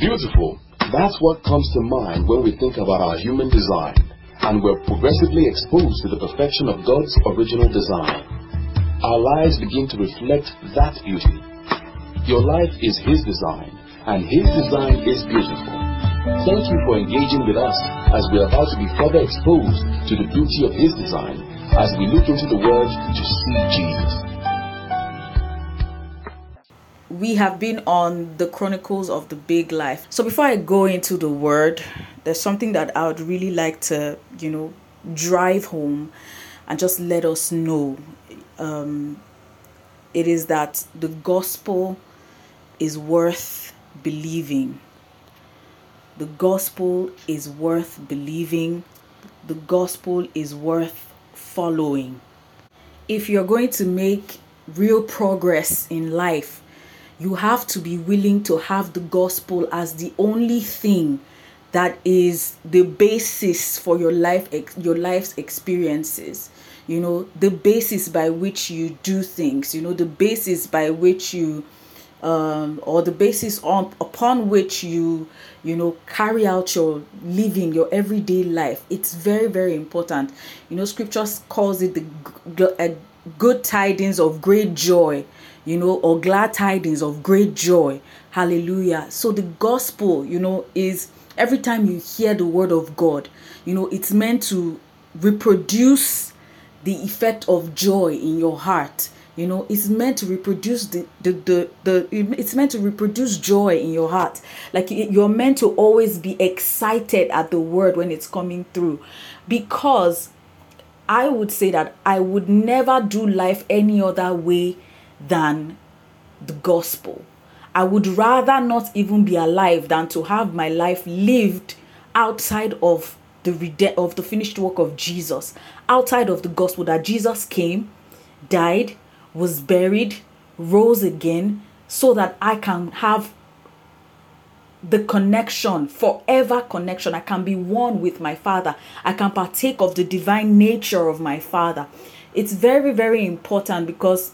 Beautiful. That's what comes to mind when we think about our human design, and we're progressively exposed to the perfection of God's original design. Our lives begin to reflect that beauty. Your life is His design, and His design is beautiful. Thank you for engaging with us as we are about to be further exposed to the beauty of His design as we look into the Word to see Jesus. We have been on the chronicles of the big life. So before i go into the word there's something that i would really like to you know drive home and just let us know. Um, it is that the gospel is worth believing. The gospel is worth believing. The gospel is worth following. If you're going to make real progress in life you have to be willing to have the gospel as the only thing that is the basis for your life your life's experiences. You know the basis by which you do things you know the basis by which you um, or the basis on upon which you you know carry out your living your everyday life. It's very very important. You know scriptures calls it the g- good tidings of great joy you know, or glad tidings of great joy. Hallelujah. So the gospel, you know, is every time you hear the word of God, you know, it's meant to reproduce the effect of joy in your heart. You know, it's meant to reproduce the, the, the, the it's meant to reproduce joy in your heart. Like you're meant to always be excited at the word when it's coming through. Because I would say that I would never do life any other way than the gospel. I would rather not even be alive than to have my life lived outside of the rede- of the finished work of Jesus, outside of the gospel that Jesus came, died, was buried, rose again so that I can have the connection, forever connection. I can be one with my Father. I can partake of the divine nature of my Father. It's very, very important because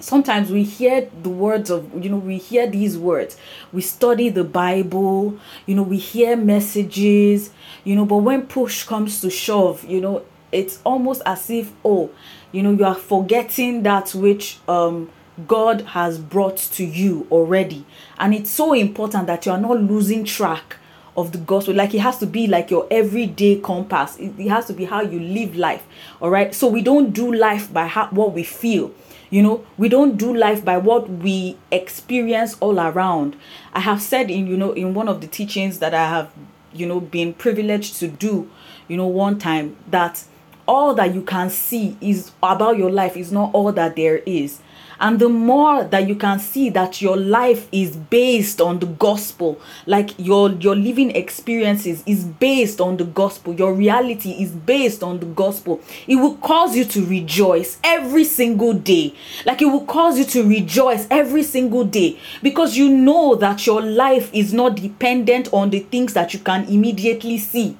sometimes we hear the words of you know we hear these words. We study the bible you know we hear messages you know but when push comes to shove you know it's almost as if oh you know you are forgetting that which um god has brought to you already. And it's so important that you are not losing track of the gospel. Like it has to be like your everyday compass. It, it has to be how you live life all right? So we don't do life by how, what we feel you know, we don't do life by what we experience all around. I have said in, you know, in one of the teachings that I have, you know, been privileged to do, you know, one time that all that you can see is about your life is not all that there is and the more that you can see that your life is based on the gospel like your your living experiences is based on the gospel your reality is based on the gospel it will cause you to rejoice every single day. Like it will cause you to rejoice every single day because you know that your life is not dependent on the things that you can immediately see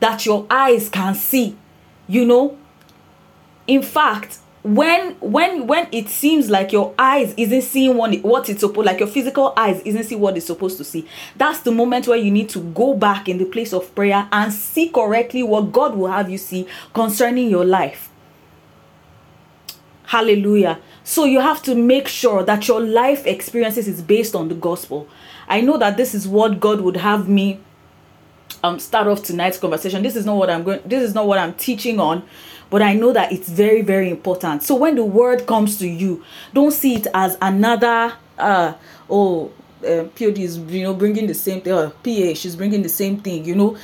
that your eyes can see you know? In fact when when when it seems like your eyes isn't seeing what, what it's supposed like your physical eyes isn't see what it's supposed to see that's the moment where you need to go back in the place of prayer and see correctly what god will have you see concerning your life. Hallelujah. So you have to make sure that your life experiences is based on the gospel. I know that this is what god would have me um start off tonight's conversation. This is not what i'm going this is not what i'm teaching on but I know that it's very, very important. So when the word comes to you, don't see it as another, uh, oh, uh, POD is, you know, bringing the same thing, or PA, she's bringing the same thing, you know.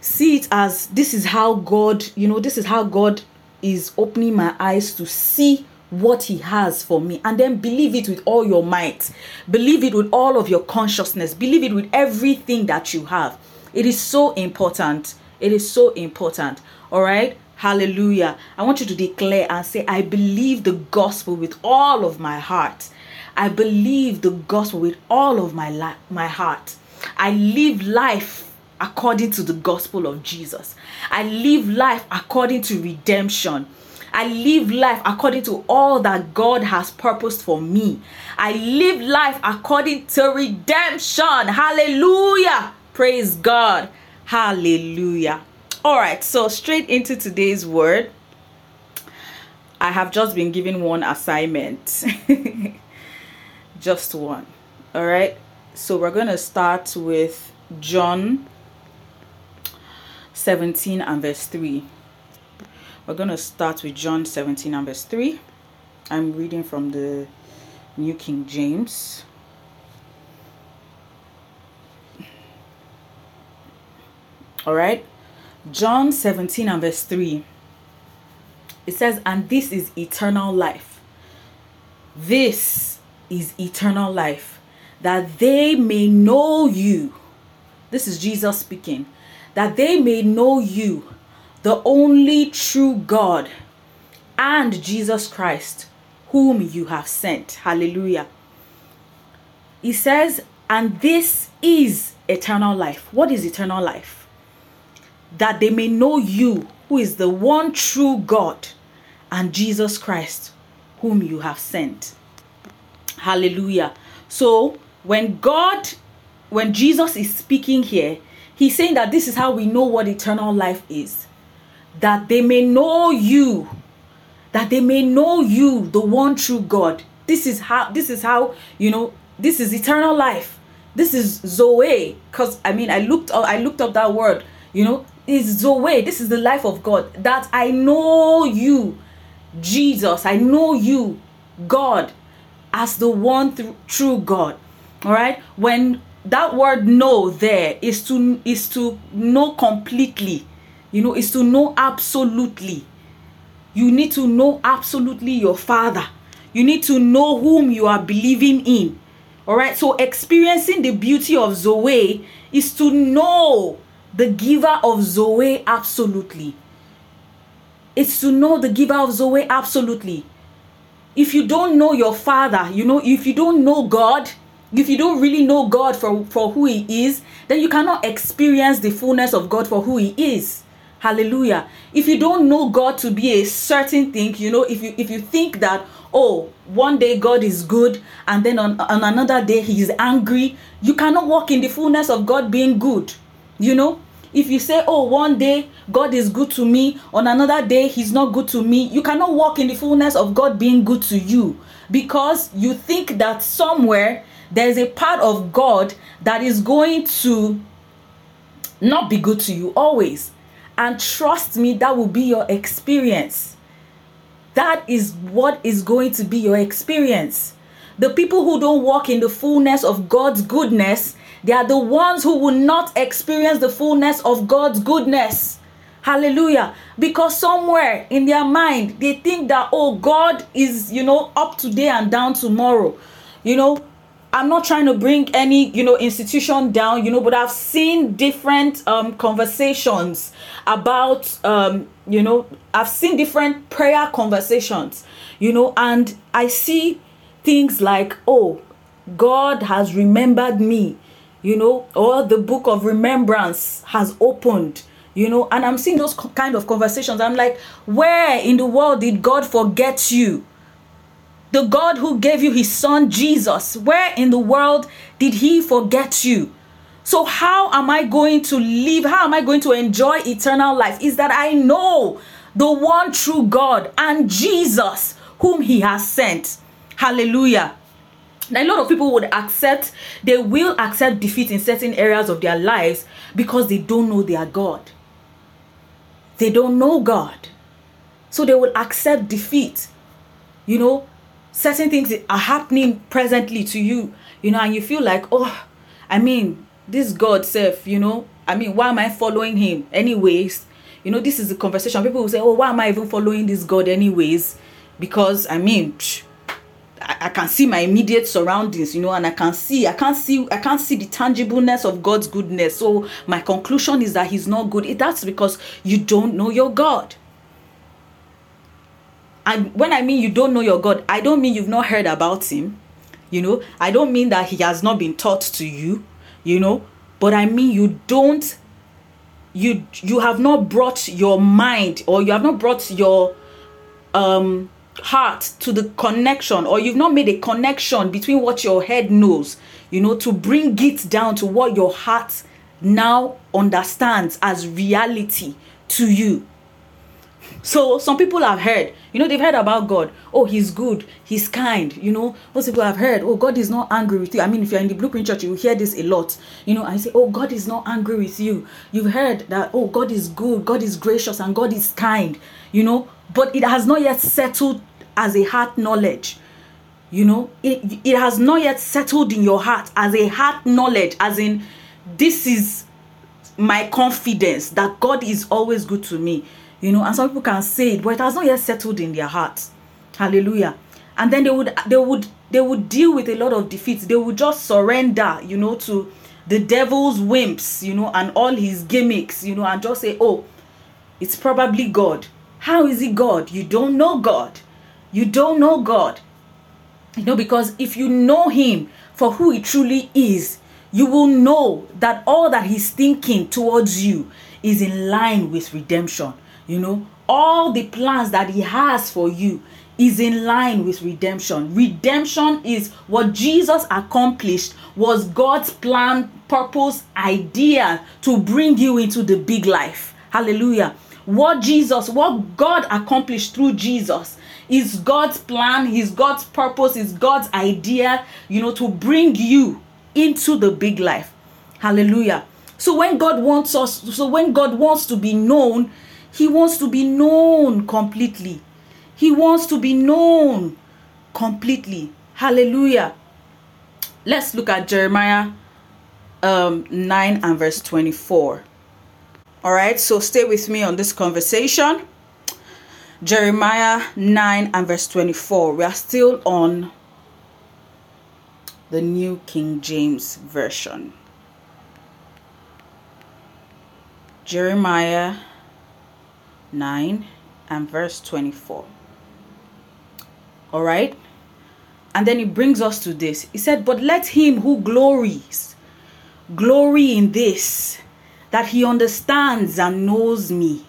See it as this is how God, you know, this is how God is opening my eyes to see what he has for me. And then believe it with all your might. Believe it with all of your consciousness. Believe it with everything that you have. It is so important. It is so important. All right Hallelujah. I want you to declare and say, I believe the gospel with all of my heart. I believe the gospel with all of my my heart. I live life according to the gospel of Jesus. I live life according to redemption. I live life according to all that God has purposed for me. I live life according to redemption. Hallelujah. Praise God. Hallelujah. All right, so straight into today's word. I have just been given one assignment. just one. All right. So we're going to start with John 17 and verse 3. We're going to start with John 17 and verse 3. I'm reading from the New King James. All right. John 17 and verse 3. It says, And this is eternal life. This is eternal life, that they may know you. This is Jesus speaking. That they may know you, the only true God, and Jesus Christ, whom you have sent. Hallelujah. He says, and this is eternal life. What is eternal life? That they may know you, who is the one true God, and Jesus Christ, whom you have sent. Hallelujah. So, when God, when Jesus is speaking here, he's saying that this is how we know what eternal life is. That they may know you, that they may know you, the one true God. This is how, this is how, you know, this is eternal life. This is Zoe. Because I mean, I looked up, I looked up that word, you know, is Zoe. This is the life of God. That I know you, Jesus. I know you, God, as the one th- true God. All right. When that word know there is to is to know completely. You know, is to know absolutely. You need to know absolutely your father. You need to know whom you are believing in. All right. So experiencing the beauty of Zoe is to know the giver of Zoe absolutely. It's to know the giver of Zoe absolutely. If you don't know your father, you know, if you don't know God, if you don't really know God for, for who He is, then you cannot experience the fullness of God for who He is. Hallelujah. If you don't know God to be a certain thing, you know, if you if you think that oh, one day God is good and then on, on another day he is angry, you cannot walk in the fullness of God being good. You know, if you say, Oh, one day God is good to me, on another day He's not good to me, you cannot walk in the fullness of God being good to you because you think that somewhere there's a part of God that is going to not be good to you always. And trust me, that will be your experience. That is what is going to be your experience. The people who don't walk in the fullness of God's goodness, they are the ones who will not experience the fullness of God's goodness. Hallelujah. Because somewhere in their mind, they think that, oh, God is, you know, up today and down tomorrow. You know, I'm not trying to bring any, you know, institution down, you know, but I've seen different um, conversations about, um, you know, I've seen different prayer conversations, you know, and I see things like, oh, God has remembered me, you know, or the book of remembrance has opened, you know, and I'm seeing those kind of conversations. I'm like, where in the world did God forget you? The God who gave you his son Jesus, where in the world did he forget you? So, how am I going to live? How am I going to enjoy eternal life? Is that I know the one true God and Jesus whom he has sent. Hallelujah. A lot of people would accept, they will accept defeat in certain areas of their lives because they don't know their God. They don't know God. So they will accept defeat. You know, certain things are happening presently to you, you know, and you feel like, oh, I mean, this God self, you know, I mean, why am I following him? Anyways, you know, this is the conversation. People will say, oh, why am I even following this God anyways? Because I mean, psh, I, I can see my immediate surroundings, you know, and I can see, I can't see, I can't see the tangibleness of God's goodness. So my conclusion is that He's not good. That's because you don't know your God. And when I mean you don't know your God, I don't mean you've not heard about Him. You know, I don't mean that He has not been taught to you. You know, but I mean you don't you you have not brought your mind or you have not brought your um heart to the connection or you've not made a connection between what your head knows you know to bring it down to what your heart now understands as reality to you so some people have heard, you know, they've heard about God. Oh, He's good, He's kind. You know, most people have heard, oh, God is not angry with you. I mean, if you're in the Blueprint Church, you hear this a lot. You know, I say, oh, God is not angry with you. You've heard that, oh, God is good, God is gracious, and God is kind. You know, but it has not yet settled as a heart knowledge. You know, it it has not yet settled in your heart as a heart knowledge, as in this is my confidence that God is always good to me. You know and some people can say it but it has not yet settled in their hearts. Hallelujah. And then they would they would they would deal with a lot of defeats. They would just surrender you know to the devil's whims you know and all his gimmicks you know and just say oh it's probably god. How is he god? You don't know god you don't know god you know because if you know him for who he truly is you will know that all that he's thinking towards you is in line with redemption you know, all the plans that He has for you is in line with redemption. Redemption is what Jesus accomplished, was God's plan, purpose, idea to bring you into the big life. Hallelujah. What Jesus, what God accomplished through Jesus is God's plan, His God's purpose, is God's idea, you know, to bring you into the big life. Hallelujah. So when God wants us, so when God wants to be known, he wants to be known completely. He wants to be known completely. Hallelujah. Let's look at Jeremiah um, 9 and verse 24. All right, so stay with me on this conversation. Jeremiah 9 and verse 24. We are still on the New King James Version. Jeremiah 9 and verse 24. All right? And then he brings us to this. He said, But let him who glories glory in this, that he understands and knows me,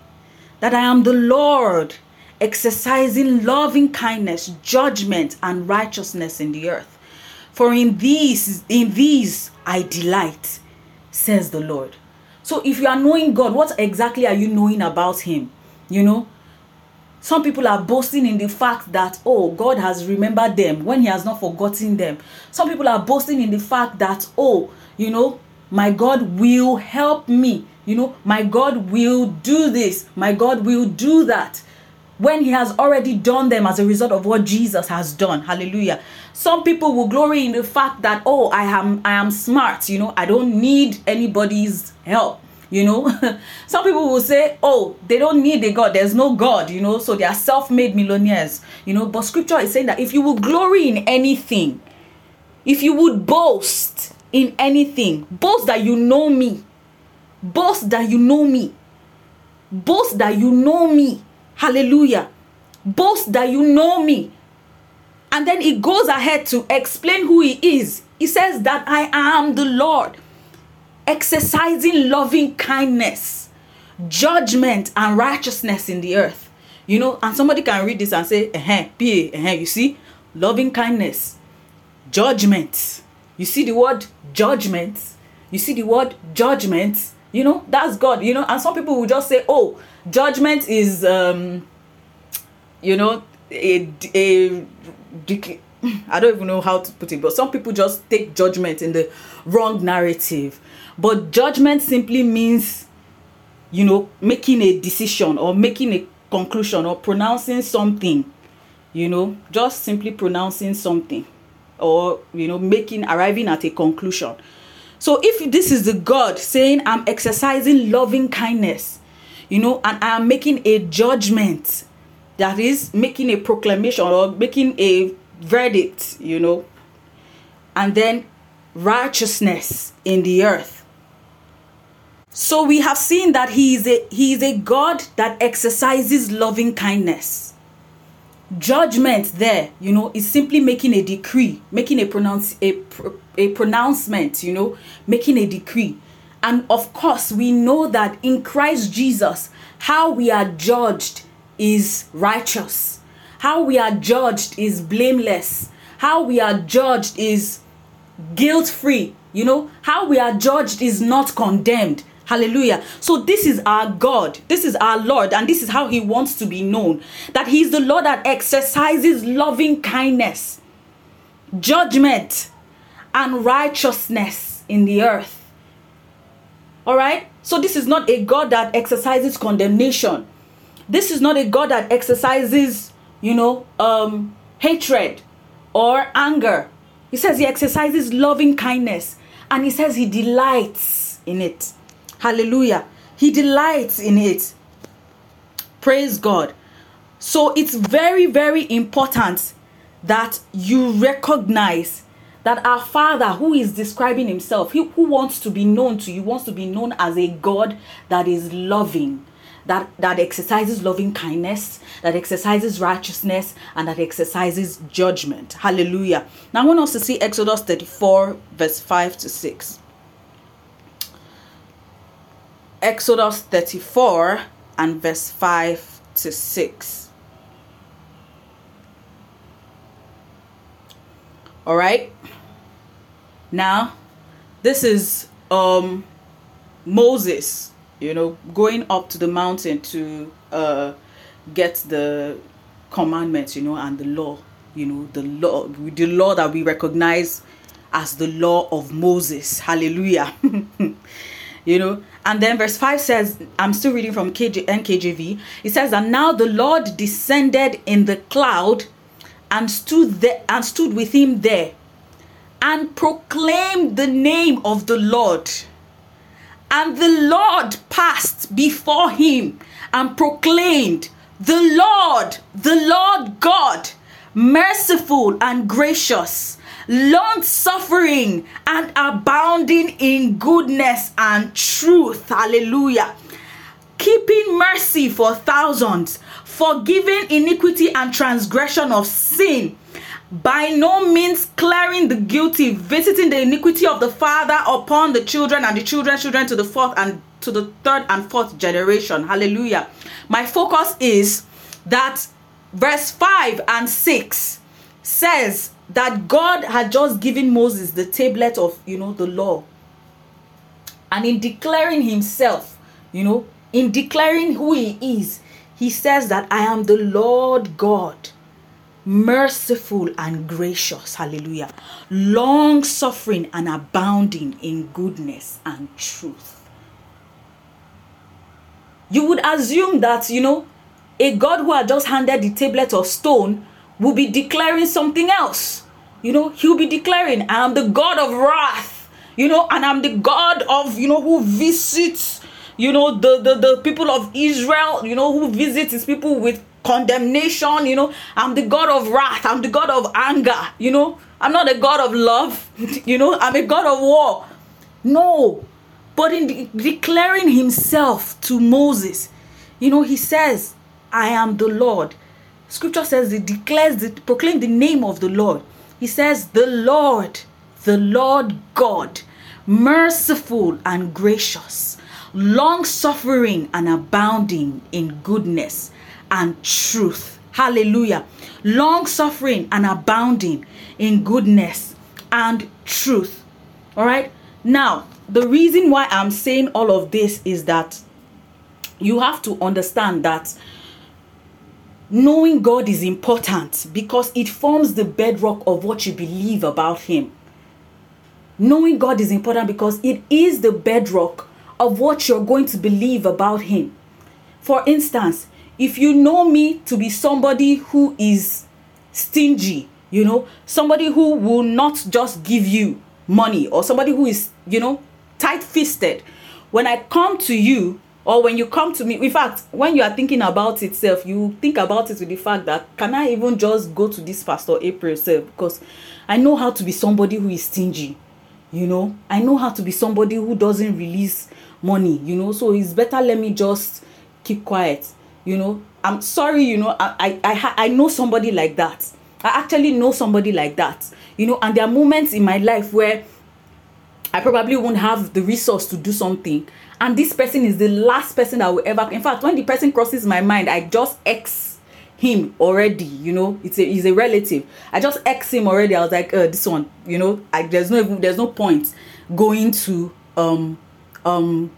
that I am the Lord, exercising loving kindness, judgment, and righteousness in the earth. For in these, in these I delight, says the Lord. So if you are knowing God, what exactly are you knowing about him? You know, some people are boasting in the fact that, oh, God has remembered them when He has not forgotten them. Some people are boasting in the fact that, oh, you know, my God will help me. You know, my God will do this. My God will do that. When He has already done them as a result of what Jesus has done. Hallelujah. Some people will glory in the fact that, oh, I am I am smart. You know, I don't need anybody's help you know some people will say oh they don't need a god there's no god you know so they are self-made millionaires you know but scripture is saying that if you will glory in anything if you would boast in anything. Boast that you know me. Boast that you know me. Boast that you know me. Hallelujah. Boast that you know me. And then he goes ahead to explain who he is. He says that i am the lord. Exercising loving kindness, judgment, and righteousness in the earth. You know, and somebody can read this and say, eh, PA, eh, you see, loving kindness, judgment. You see the word judgment. You see the word judgment. You know, that's God. You know, and some people will just say, oh, judgment is, um, you know, a, a I don't even know how to put it, but some people just take judgment in the wrong narrative. But judgment simply means, you know, making a decision or making a conclusion or pronouncing something, you know, just simply pronouncing something or, you know, making, arriving at a conclusion. So if this is the God saying, I'm exercising loving kindness, you know, and I am making a judgment, that is making a proclamation or making a verdict, you know, and then righteousness in the earth so we have seen that he is a he is a God that exercises loving kindness. Judgment there, you know, is simply making a decree, making a pronounce a, a pronouncement, you know, making a decree. And of course, we know that in Christ Jesus, how we are judged is righteous. How we are judged is blameless. How we are judged is guilt free. You know, how we are judged is not condemned. Hallelujah. So, this is our God. This is our Lord. And this is how He wants to be known that He is the Lord that exercises loving kindness, judgment, and righteousness in the earth. All right. So, this is not a God that exercises condemnation. This is not a God that exercises, you know, um, hatred or anger. He says He exercises loving kindness and He says He delights in it. Hallelujah. He delights in it. Praise God. So it's very, very important that you recognize that our Father, who is describing Himself, he, who wants to be known to you, wants to be known as a God that is loving, that, that exercises loving kindness, that exercises righteousness, and that exercises judgment. Hallelujah. Now I want us to see Exodus 34, verse 5 to 6. Exodus 34 and verse 5 to 6. All right. Now, this is um Moses, you know, going up to the mountain to uh get the commandments, you know, and the law, you know, the law, the law that we recognize as the law of Moses. Hallelujah. you know, and then verse 5 says, I'm still reading from KJ, NKJV. It says that now the Lord descended in the cloud and stood there and stood with him there and proclaimed the name of the Lord. And the Lord passed before him and proclaimed, The Lord, the Lord God, merciful and gracious long suffering and abounding in goodness and truth. Hallelujah. Keeping mercy for thousands, forgiving iniquity and transgression of sin, by no means clearing the guilty, visiting the iniquity of the father upon the children and the children's children to the fourth and to the third and fourth generation. Hallelujah. My focus is that verse 5 and 6 says that God had just given Moses the tablet of, you know, the law. And in declaring himself, you know, in declaring who he is, he says that I am the Lord God, merciful and gracious. Hallelujah. Long suffering and abounding in goodness and truth. You would assume that, you know, a God who had just handed the tablet of stone will be declaring something else. You know, he'll be declaring, I am the God of wrath, you know, and I'm the God of, you know, who visits, you know, the, the, the people of Israel, you know, who visits his people with condemnation, you know. I'm the God of wrath, I'm the God of anger, you know. I'm not a God of love, you know, I'm a God of war. No. But in de- declaring himself to Moses, you know, he says, I am the Lord. Scripture says he declares, it proclaim the name of the Lord. He says, the Lord, the Lord God, merciful and gracious, long suffering and abounding in goodness and truth. Hallelujah. Long suffering and abounding in goodness and truth. All right. Now, the reason why I'm saying all of this is that you have to understand that knowing God is important because it forms the bedrock of what you believe about Him. Knowing God is important because it is the bedrock of what you're going to believe about Him. For instance, if you know me to be somebody who is stingy, you know, somebody who will not just give you money, or somebody who is, you know, tight fisted, when I come to you or when you come to me in fact when you are thinking about itself you think about it with the fact that can i even just go to this pastor april self? Because i know how to be somebody who is stingy you know? I know how to be somebody who doesn't release money you know? So it's better let me just keep quiet you know? I'm sorry you know i i i, I know somebody like that. I actually know somebody like that you know? And there are moments in my life where i probably won't have the resource to do something and this person is the last person I will ever in fact when the person crosses my mind I just X him already you know? It's a he's a relative. I just x him already. I was like uh, this one you know? I, there's no even there's no point going to um um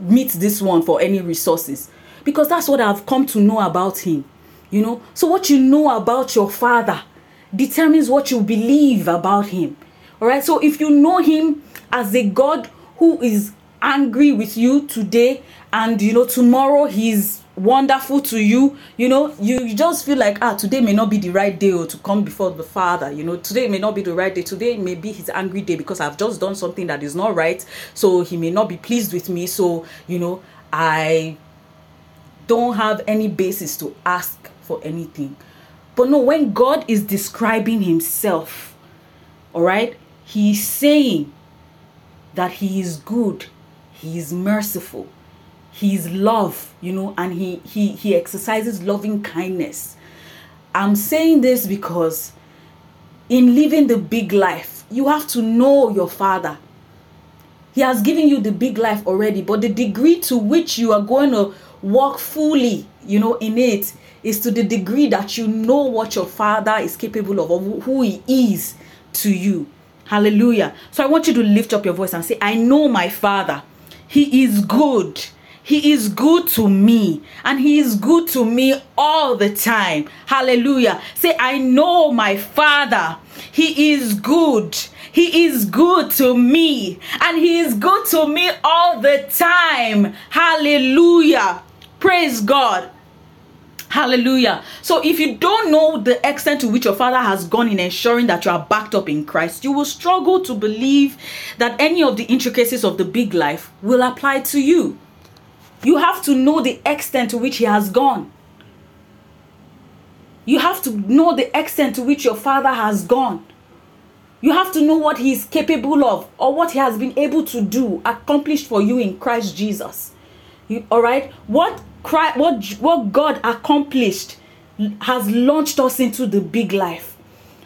meet this one for any resources because that's what i've come to know about him you know? So what you know about your father determines what you believe about him all right so if you know him as a god who is angry with you today and you know tomorrow he's wonderful to you you know you, you just feel like ah today may not be the right day or to come before the father you know. Today may not be the right day. Today may be his angry day because i've just done something that is not right. So he may not be pleased with me. So you know i don't have any basis to ask for anything. But no when god is describing himself all right he's saying that he is good he is merciful. He's love you know and he he he exercises loving kindness. I'm saying this because in living the big life you have to know your father. He has given you the big life already but the degree to which you are going to walk fully you know in it is to the degree that you know what your father is capable of or who he is to you. Hallelujah. So i want you to lift up your voice and say i know my father he is good he is good to me and He is good to me all the time. Hallelujah. Say, I know my Father. He is good. He is good to me and He is good to me all the time. Hallelujah. Praise God. Hallelujah. So, if you don't know the extent to which your father has gone in ensuring that you are backed up in Christ, you will struggle to believe that any of the intricacies of the big life will apply to you. You have to know the extent to which he has gone. You have to know the extent to which your father has gone. You have to know what he is capable of or what he has been able to do, accomplished for you in Christ Jesus. You, all right? What Christ, what what God accomplished has launched us into the big life.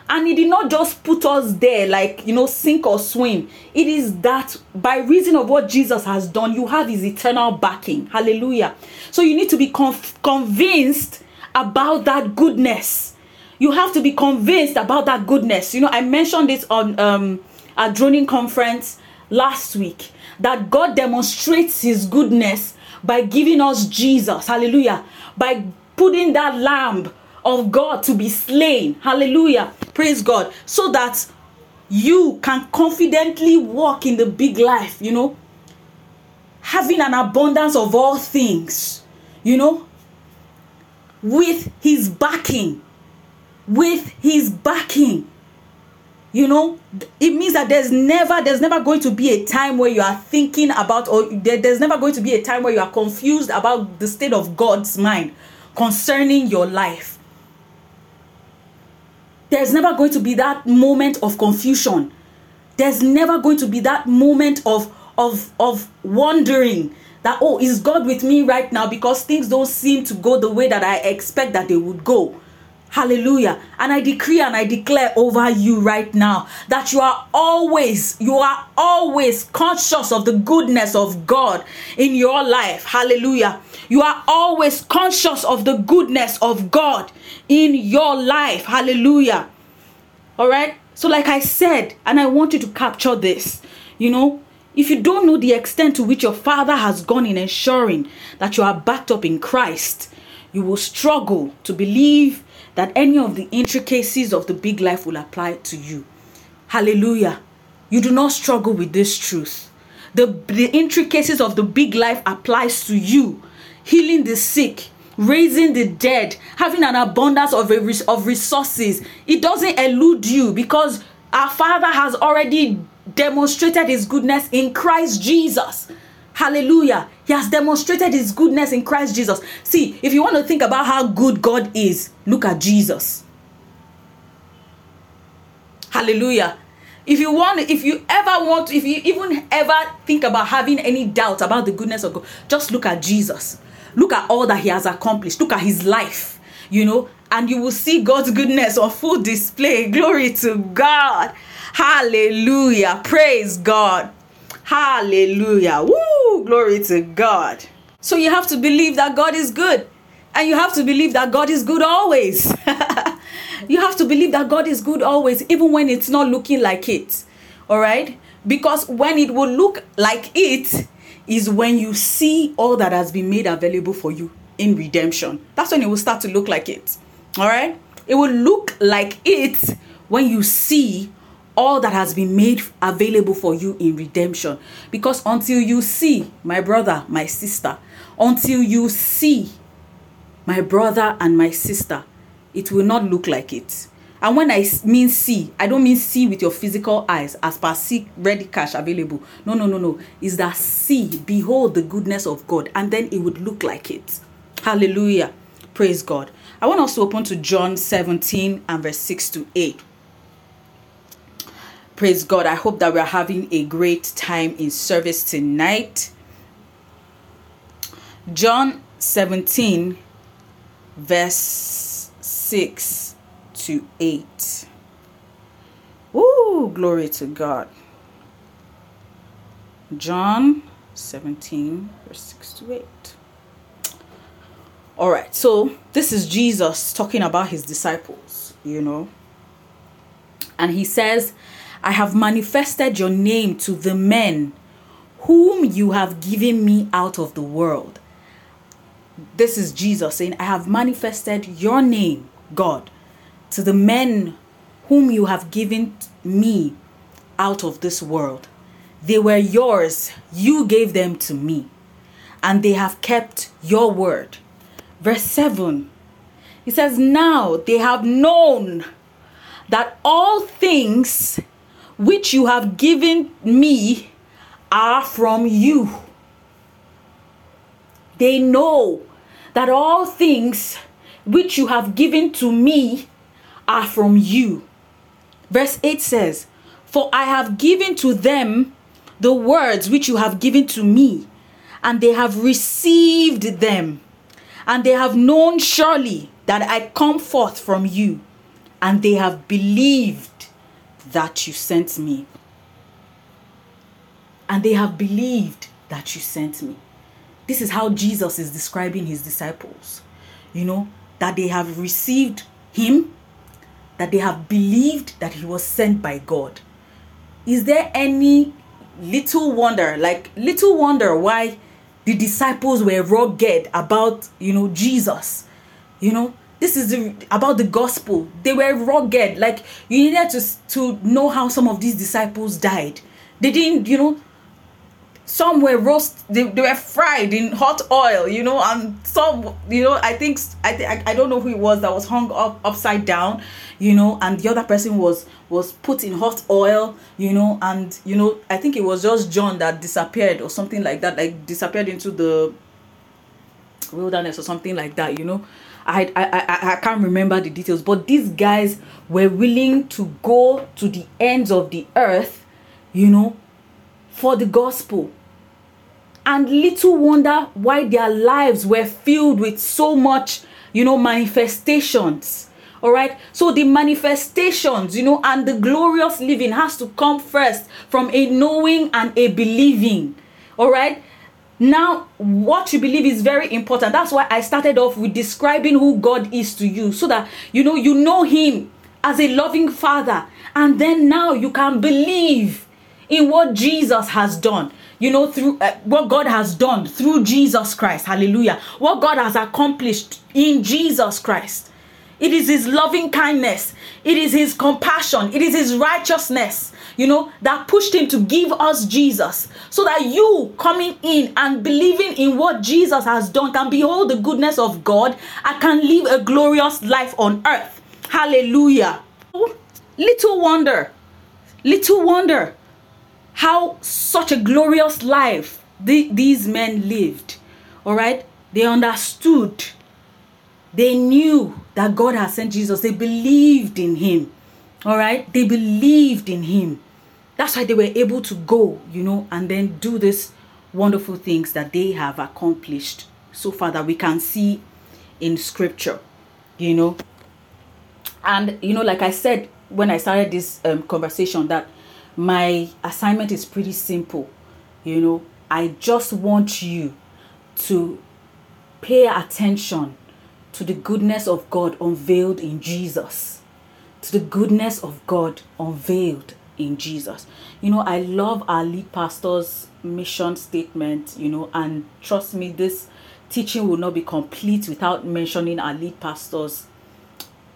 And he did not just put us there like, you know, sink or swim. It is that by reason of what Jesus has done, you have his eternal backing. Hallelujah. So you need to be conf- convinced about that goodness. You have to be convinced about that goodness. You know, I mentioned this on um, a droning conference last week that God demonstrates his goodness by giving us Jesus. Hallelujah. By putting that lamb of God to be slain. Hallelujah. Praise God. So that you can confidently walk in the big life, you know, having an abundance of all things, you know, with his backing. With his backing. You know, it means that there's never there's never going to be a time where you are thinking about or there, there's never going to be a time where you are confused about the state of God's mind concerning your life. There's never going to be that moment of confusion. There's never going to be that moment of of of wondering that oh is god with me right now? Because things don't seem to go the way that i expect that they would go hallelujah and i decree and i declare over you right now that you are always you are always conscious of the goodness of god in your life hallelujah you are always conscious of the goodness of god in your life. Hallelujah. All right. So, like I said, and I want you to capture this, you know, if you don't know the extent to which your father has gone in ensuring that you are backed up in Christ, you will struggle to believe that any of the intricacies of the big life will apply to you. Hallelujah. You do not struggle with this truth. The, the intricacies of the big life applies to you. Healing the sick, raising the dead, having an abundance of, a, of resources. It doesn't elude you because our Father has already demonstrated His goodness in Christ Jesus. Hallelujah. He has demonstrated His goodness in Christ Jesus. See, if you want to think about how good God is, look at Jesus. Hallelujah. If you want, if you ever want, if you even ever think about having any doubt about the goodness of God, just look at Jesus. Look at all that he has accomplished. Look at his life, you know, and you will see God's goodness on full display. Glory to God. Hallelujah. Praise God. Hallelujah. Woo! Glory to God. So you have to believe that God is good And you have to believe that God is good always. you have to believe that God is good always, even when it's not looking like it. All right? Because when it will look like it is when you see all that has been made available for you in redemption. That's when it will start to look like it. All right? It will look like it when you see all that has been made available for you in redemption. Because until you see, my brother, my sister, until you see my brother and my sister, it will not look like it. And when I mean see, I don't mean see with your physical eyes as per see ready cash available. No, no, no, no. Is that see, behold the goodness of God, and then it would look like it. Hallelujah. Praise God. I want us to open to John 17 and verse 6 to 8. Praise God. I hope that we're having a great time in service tonight. John 17, verse 6 to 8. Ooh, glory to God. John 17, verse 6 to 8. All right, so this is Jesus talking about his disciples, you know. And he says, I have manifested your name to the men whom you have given me out of the world. This is Jesus saying, I have manifested your name, God, to the men whom you have given me out of this world. They were yours, you gave them to me, and they have kept your word. Verse 7 he says, Now they have known that all things which you have given me are from you. They know that all things which you have given to me are from you. Verse 8 says, For I have given to them the words which you have given to me, and they have received them, and they have known surely that I come forth from you, and they have believed that you sent me. And they have believed that you sent me. This is how Jesus is describing his disciples. You know, that they have received him, that they have believed that he was sent by God. Is there any little wonder, like little wonder why the disciples were rugged about, you know, Jesus? You know, this is the, about the gospel. They were rugged. Like you needed to to know how some of these disciples died. They didn't, you know, some were roast they, they were fried in hot oil you know and some you know i think i think I, don't know who it was that was hung up upside down you know and the other person was was put in hot oil you know and you know i think it was just john that disappeared or something like that like disappeared into the wilderness or something like that you know I, I I I can't remember the details, but these guys were willing to go to the ends of the earth, you know, for the gospel. And little wonder why their lives were filled with so much, you know, manifestations. All right. So the manifestations, you know, and the glorious living has to come first from a knowing and a believing. All right. Now, what you believe is very important. That's why I started off with describing who God is to you so that you know you know Him as a loving Father, and then now you can believe in what Jesus has done. You know, through uh, what God has done through Jesus Christ. Hallelujah. What God has accomplished in Jesus Christ. It is His loving kindness, it is His compassion, it is His righteousness, you know, that pushed Him to give us Jesus. So that you coming in and believing in what Jesus has done can behold the goodness of God and can live a glorious life on earth. Hallelujah. Little wonder, little wonder how such a glorious life the, these men lived. All right? They understood. They knew that God had sent Jesus. They believed in him. All right? They believed in him. That's why they were able to go, you know, and then do this wonderful things that they have accomplished so far that we can see in scripture, you know. And, you know, like I said when I started this um, conversation, that my assignment is pretty simple. You know, I just want you to pay attention to the goodness of God unveiled in Jesus. To the goodness of God unveiled in Jesus. You know, I love our lead pastor's mission statement, you know, and trust me, this teaching will not be complete without mentioning our lead pastor's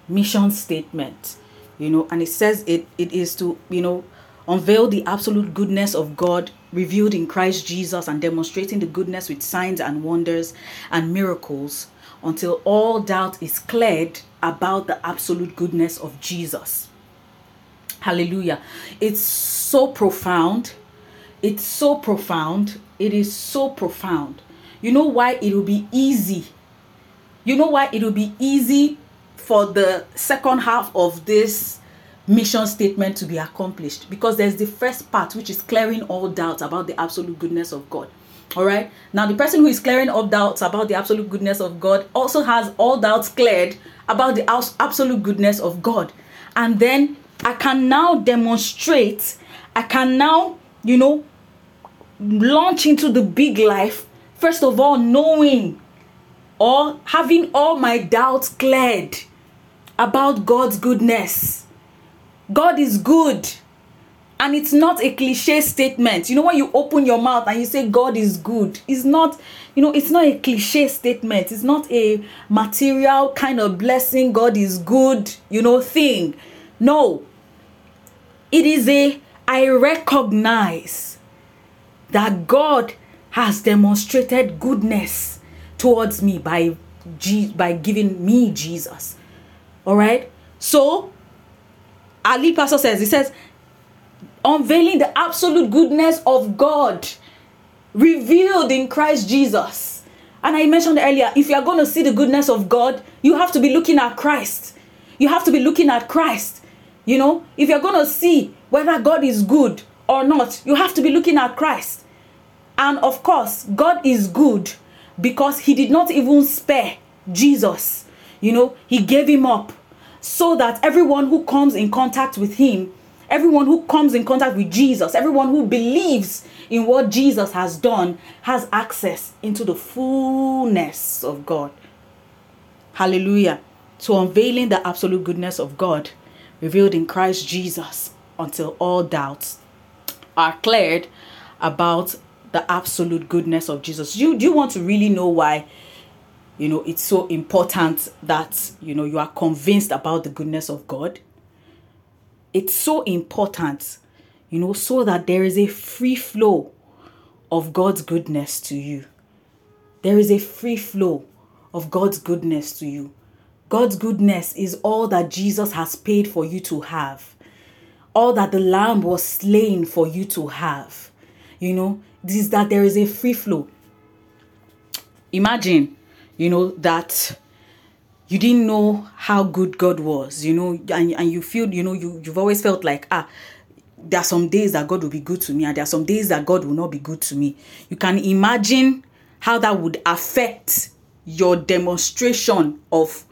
mission statement, you know, and it says it, it is to, you know, unveil the absolute goodness of God revealed in Christ Jesus and demonstrating the goodness with signs and wonders and miracles until all doubt is cleared about the absolute goodness of Jesus. Hallelujah. It's so profound. It's so profound. It is so profound. You know why it will be easy? You know why it will be easy for the second half of this mission statement to be accomplished? Because there's the first part, which is clearing all doubts about the absolute goodness of God. All right. Now, the person who is clearing all doubts about the absolute goodness of God also has all doubts cleared about the absolute goodness of God. And then I can now demonstrate, I can now, you know, launch into the big life. First of all, knowing or having all my doubts cleared about God's goodness. God is good. And it's not a cliche statement. You know, when you open your mouth and you say God is good, it's not, you know, it's not a cliche statement. It's not a material kind of blessing, God is good, you know, thing. No, it is a I recognize that God has demonstrated goodness towards me by G- by giving me Jesus. All right? So Ali Pastor says, he says, unveiling the absolute goodness of God revealed in Christ Jesus. And I mentioned earlier, if you are going to see the goodness of God, you have to be looking at Christ. You have to be looking at Christ. You know, if you're going to see whether God is good or not, you have to be looking at Christ. And of course, God is good because he did not even spare Jesus. You know, he gave him up so that everyone who comes in contact with him, everyone who comes in contact with Jesus, everyone who believes in what Jesus has done has access into the fullness of God. Hallelujah. To unveiling the absolute goodness of God revealed in Christ Jesus until all doubts are cleared about the absolute goodness of Jesus. You do you want to really know why you know it's so important that you know you are convinced about the goodness of God? It's so important, you know, so that there is a free flow of God's goodness to you. There is a free flow of God's goodness to you. God's goodness is all that Jesus has paid for you to have, all that the Lamb was slain for you to have. You know, this is that there is a free flow. Imagine, you know, that you didn't know how good God was, you know, and, and you feel, you know, you, you've always felt like, ah, there are some days that God will be good to me, and there are some days that God will not be good to me. You can imagine how that would affect your demonstration of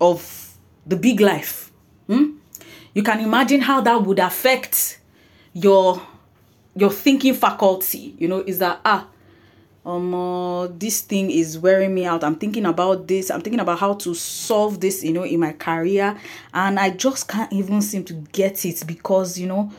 of the big life. Hmm? You can imagine how that would affect your your thinking faculty. You know, is that ah um uh, this thing is wearing me out i'm thinking about this i'm thinking about how to solve this you know in my career and i just can't even seem to get it because you know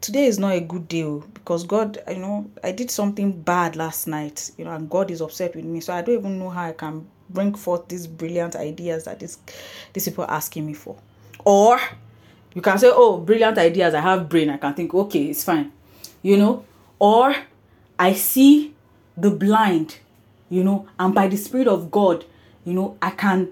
today is not a good day oh, because god you know i did something bad last night you know and god is upset with me so i don't even know how i can bring forth these brilliant ideas that this, these people are asking me for. Or you can say, oh, brilliant ideas, I have brain, I can think, okay, it's fine. You know? Or I see the blind, you know, and by the Spirit of God, you know, I can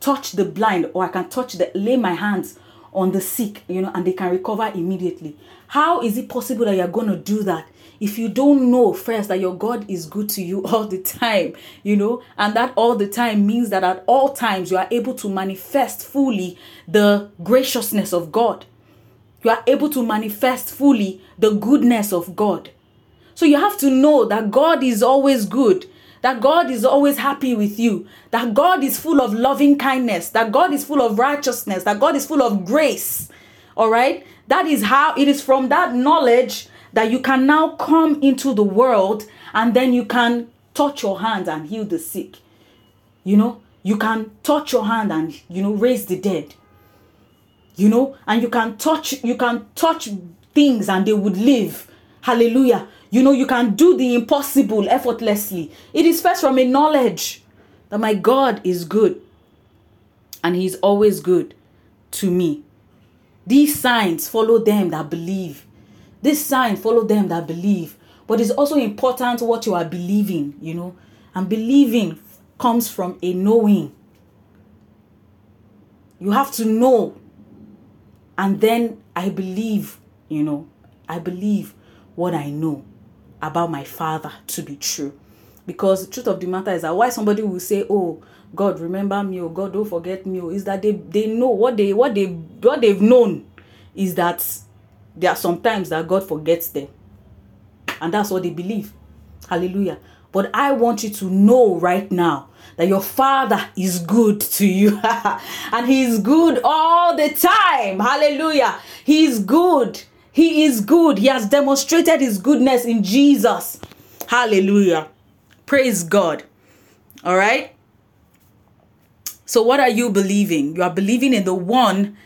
touch the blind or I can touch the lay my hands on the sick, you know, and they can recover immediately. How is it possible that you're going to do that if you don't know first that your God is good to you all the time, you know, and that all the time means that at all times you are able to manifest fully the graciousness of God. You are able to manifest fully the goodness of God. So you have to know that God is always good, that God is always happy with you, that God is full of loving kindness, that God is full of righteousness, that God is full of grace. All right? That is how it is from that knowledge that you can now come into the world and then you can touch your hand and heal the sick. You know, you can touch your hand and you know raise the dead. You know, and you can touch you can touch things and they would live. Hallelujah. You know, you can do the impossible effortlessly. It is first from a knowledge that my God is good and He's always good to me. These signs follow them that believe. This sign follow them that believe. But it's also important what you are believing, you know. And believing comes from a knowing. You have to know. And then I believe, you know, I believe what I know about my father to be true. Because the truth of the matter is that why somebody will say, Oh, God, remember me, oh God, don't forget me, oh, is that they, they know what they what they what they've known is that there are sometimes that God forgets them. And that's what they believe. Hallelujah. But I want you to know right now that your father is good to you. and he is good all the time. Hallelujah. He is good. He is good. He has demonstrated his goodness in Jesus. Hallelujah. Praise God. All right. So, what are you believing? You are believing in the one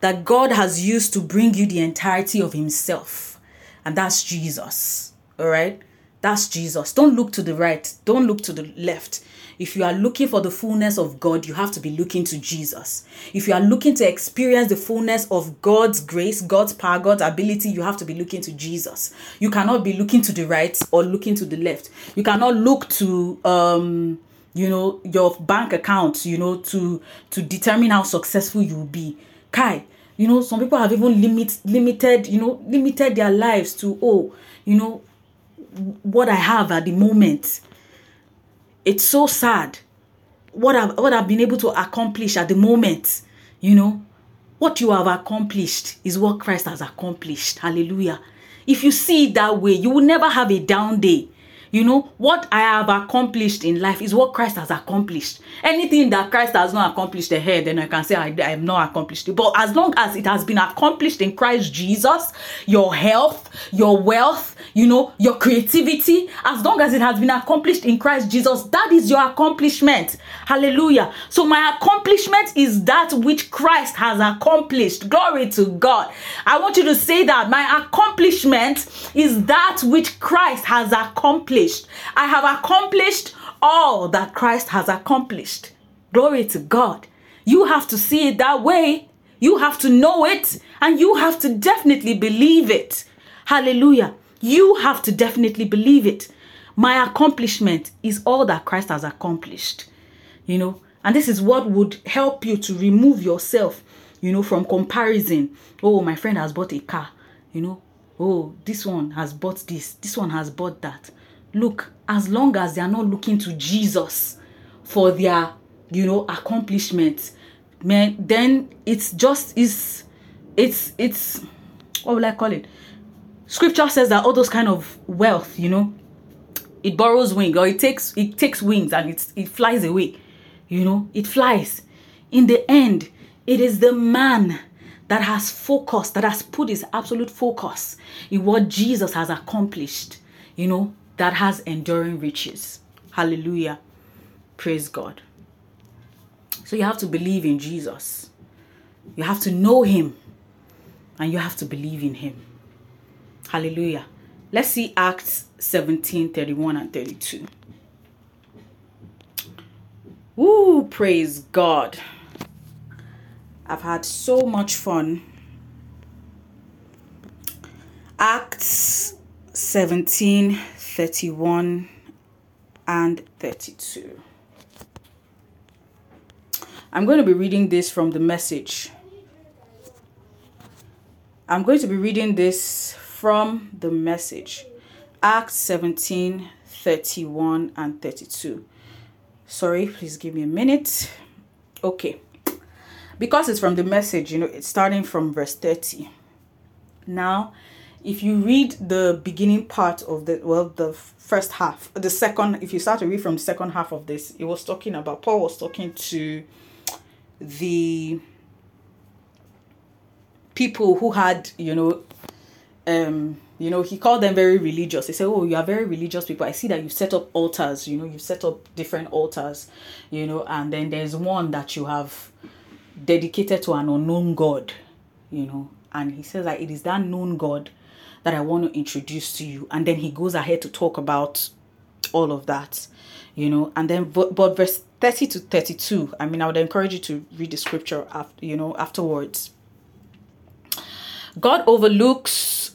that God has used to bring you the entirety of Himself, and that's Jesus. All right. That's Jesus. Don't look to the right. Don't look to the left. If you are looking for the fullness of God, you have to be looking to Jesus. If you are looking to experience the fullness of God's grace, God's power, God's ability, you have to be looking to Jesus. You cannot be looking to the right or looking to the left. You cannot look to um you know your bank account, you know, to to determine how successful you will be. Kai, you know, some people have even limit limited, you know, limited their lives to oh, you know, what I have at the moment it's so sad what I've what I've been able to accomplish at the moment. You know, what you have accomplished is what Christ has accomplished. Hallelujah. If you see it that way, you will never have a down day. You know, what I have accomplished in life is what Christ has accomplished. Anything that Christ has not accomplished ahead, then I can say I, I have not accomplished it. But as long as it has been accomplished in Christ Jesus, your health, your wealth, you know, your creativity, as long as it has been accomplished in Christ Jesus, that is your accomplishment. Hallelujah. So my accomplishment is that which Christ has accomplished. Glory to God. I want you to say that my accomplishment is that which Christ has accomplished accomplished. I have accomplished all that Christ has accomplished. Glory to God. You have to see it that way. You have to know it and you have to definitely believe it. Hallelujah. You have to definitely believe it. My accomplishment is all that Christ has accomplished. You know, and this is what would help you to remove yourself, you know, from comparison. Oh, my friend has bought a car, you know. Oh, this one has bought this, this one has bought that look as long as they are not looking to jesus for their you know accomplishment, man then it's just is it's it's what will i call it? Scripture says that all those kind of wealth you know it borrows wing or it takes it takes wings and it, it flies away you know it flies. In the end it is the man that has focused that has put his absolute focus in what jesus has accomplished you know that has enduring riches. Hallelujah. Praise God. So you have to believe in Jesus. You have to know him and you have to believe in him. Hallelujah. Let's see Acts 17 31 and 32. Ooh, praise God. I've had so much fun. Acts 17 31 and 32. I'm going to be reading this from the message. I'm going to be reading this from the message. Acts 17 31 and 32. Sorry, please give me a minute. Okay. Because it's from the message, you know, it's starting from verse 30. Now, if you read the beginning part of the well the first half the second if you start to read from the second half of this it was talking about paul was talking to the people who had you know um you know he called them very religious. He said oh you are very religious people. I see that you set up altars you know you set up different altars you know and then there's one that you have dedicated to an unknown god you know. And he says that it is that known god that i want to introduce to you and then he goes ahead to talk about all of that you know and then but, but verse 30 to 32 i mean i would encourage you to read the scripture after you know afterwards god overlooks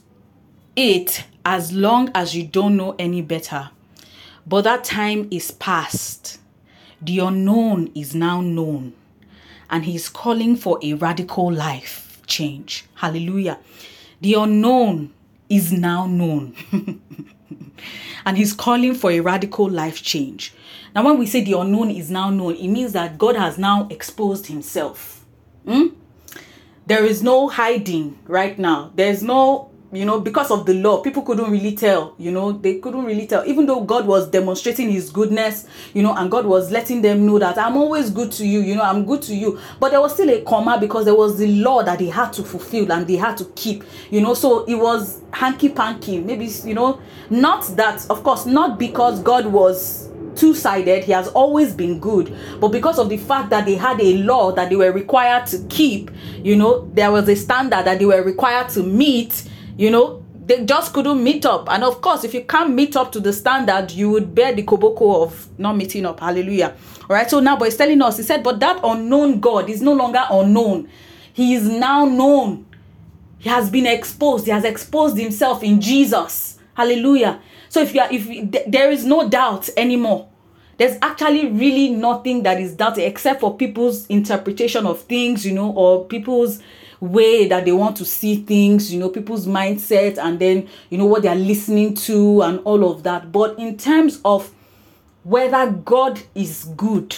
it as long as you don't know any better. But that time is past. The unknown is now known. And he's calling for a radical life change. Hallelujah. The unknown is now known. and he's calling for a radical life change. Now, when we say the unknown is now known, it means that God has now exposed himself. Hmm? There is no hiding right now. There's no you know because of the law people couldn't really tell you know they couldn't really tell. Even though god was demonstrating his goodness you know and god was letting them know that i'm always good to you you know i'm good to you. But there was still a comma because there was the law that they had to fulfill and they had to keep you know. So it was hanky panky. Maybe you know not that of course not because god was two-sided he has always been good but because of the fact that they had a law that they were required to keep you know there was a standard that they were required to meet you know they just couldn't meet up. And of course if you can't meet up to the standard you would bear the koboko of not meeting up. Hallelujah. All right so now but he's telling us he said but that unknown god is no longer unknown. He is now known. He has been exposed. He has exposed himself in jesus. Hallelujah. So if you are if you, there is no doubt anymore. There's actually really nothing that is doubted except for people's interpretation of things you know or people's way that they want to see things, you know, people's mindset and then, you know, what they're listening to and all of that. But in terms of whether God is good,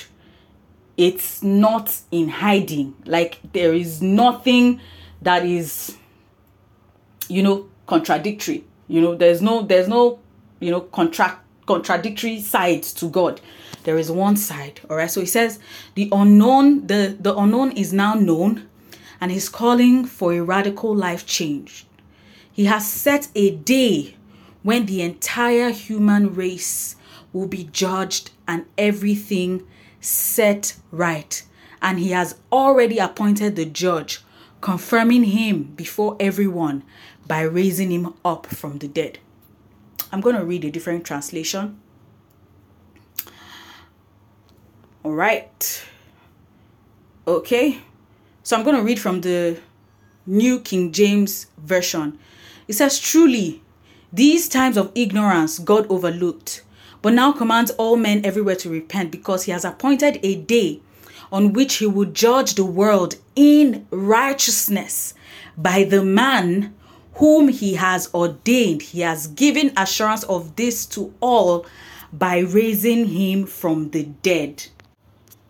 it's not in hiding. Like there is nothing that is, you know, contradictory. You know, there's no, there's no, you know, contract contradictory sides to God. There is one side. All right. So he says the unknown, the the unknown is now known and he's calling for a radical life change. He has set a day when the entire human race will be judged and everything set right. And he has already appointed the judge, confirming him before everyone by raising him up from the dead. I'm going to read a different translation. All right. Okay. So I'm going to read from the New King James Version. It says, Truly, these times of ignorance God overlooked, but now commands all men everywhere to repent because he has appointed a day on which he will judge the world in righteousness by the man whom he has ordained. He has given assurance of this to all by raising him from the dead.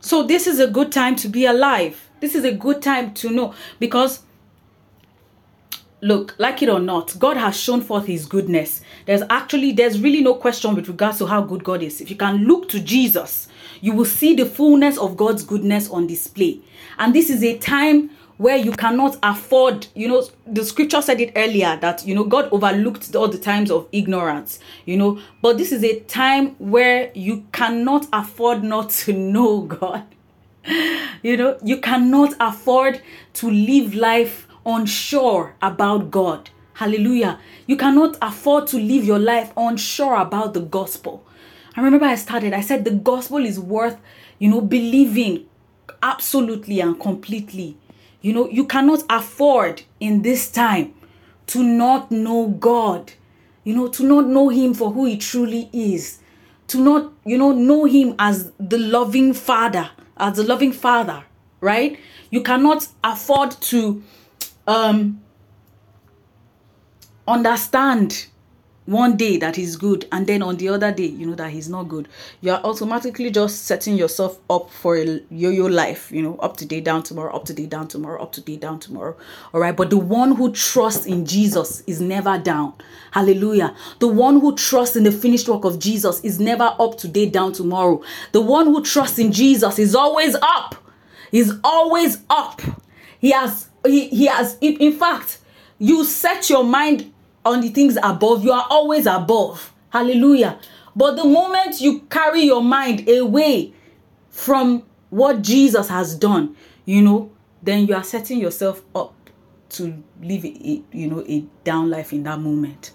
So, this is a good time to be alive. This is a good time to know because look like it or not god has shown forth his goodness. There's actually there's really no question with regards to how good god is. If you can look to jesus you will see the fullness of god's goodness on display. And this is a time where you cannot afford you know the scripture said it earlier that you know god overlooked all the times of ignorance you know. But this is a time where you cannot afford not to know god you know, you cannot afford to live life unsure about God. Hallelujah. You cannot afford to live your life unsure about the gospel. I remember I started, I said the gospel is worth, you know, believing absolutely and completely. You know, you cannot afford in this time to not know God, you know, to not know Him for who He truly is, to not, you know, know Him as the loving Father as a loving father, right? You cannot afford to um, understand one day that he's good and then on the other day you know that he's not good. You are automatically just setting yourself up for a yo-yo life you know up today down tomorrow up today down tomorrow up today down tomorrow. All right? But the one who trusts in jesus is never down. Hallelujah. The one who trusts in the finished work of jesus is never up today down tomorrow. The one who trusts in jesus is always up. He's always up. He has he, he has in, in fact you set your mind on the things above, you are always above. Hallelujah. But the moment you carry your mind away from what Jesus has done, you know, then you are setting yourself up to live a, you know a down life in that moment.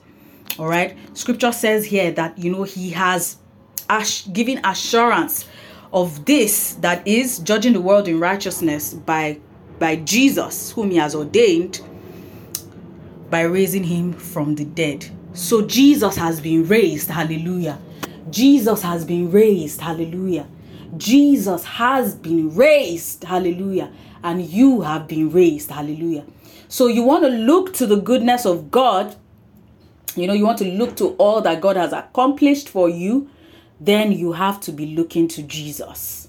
All right. Scripture says here that you know he has ash- given assurance of this that is judging the world in righteousness by by Jesus whom he has ordained by raising him from the dead. So Jesus has been raised. Hallelujah. Jesus has been raised. Hallelujah. Jesus has been raised. Hallelujah. And you have been raised. Hallelujah. So you want to look to the goodness of God. You know, you want to look to all that God has accomplished for you. Then you have to be looking to Jesus.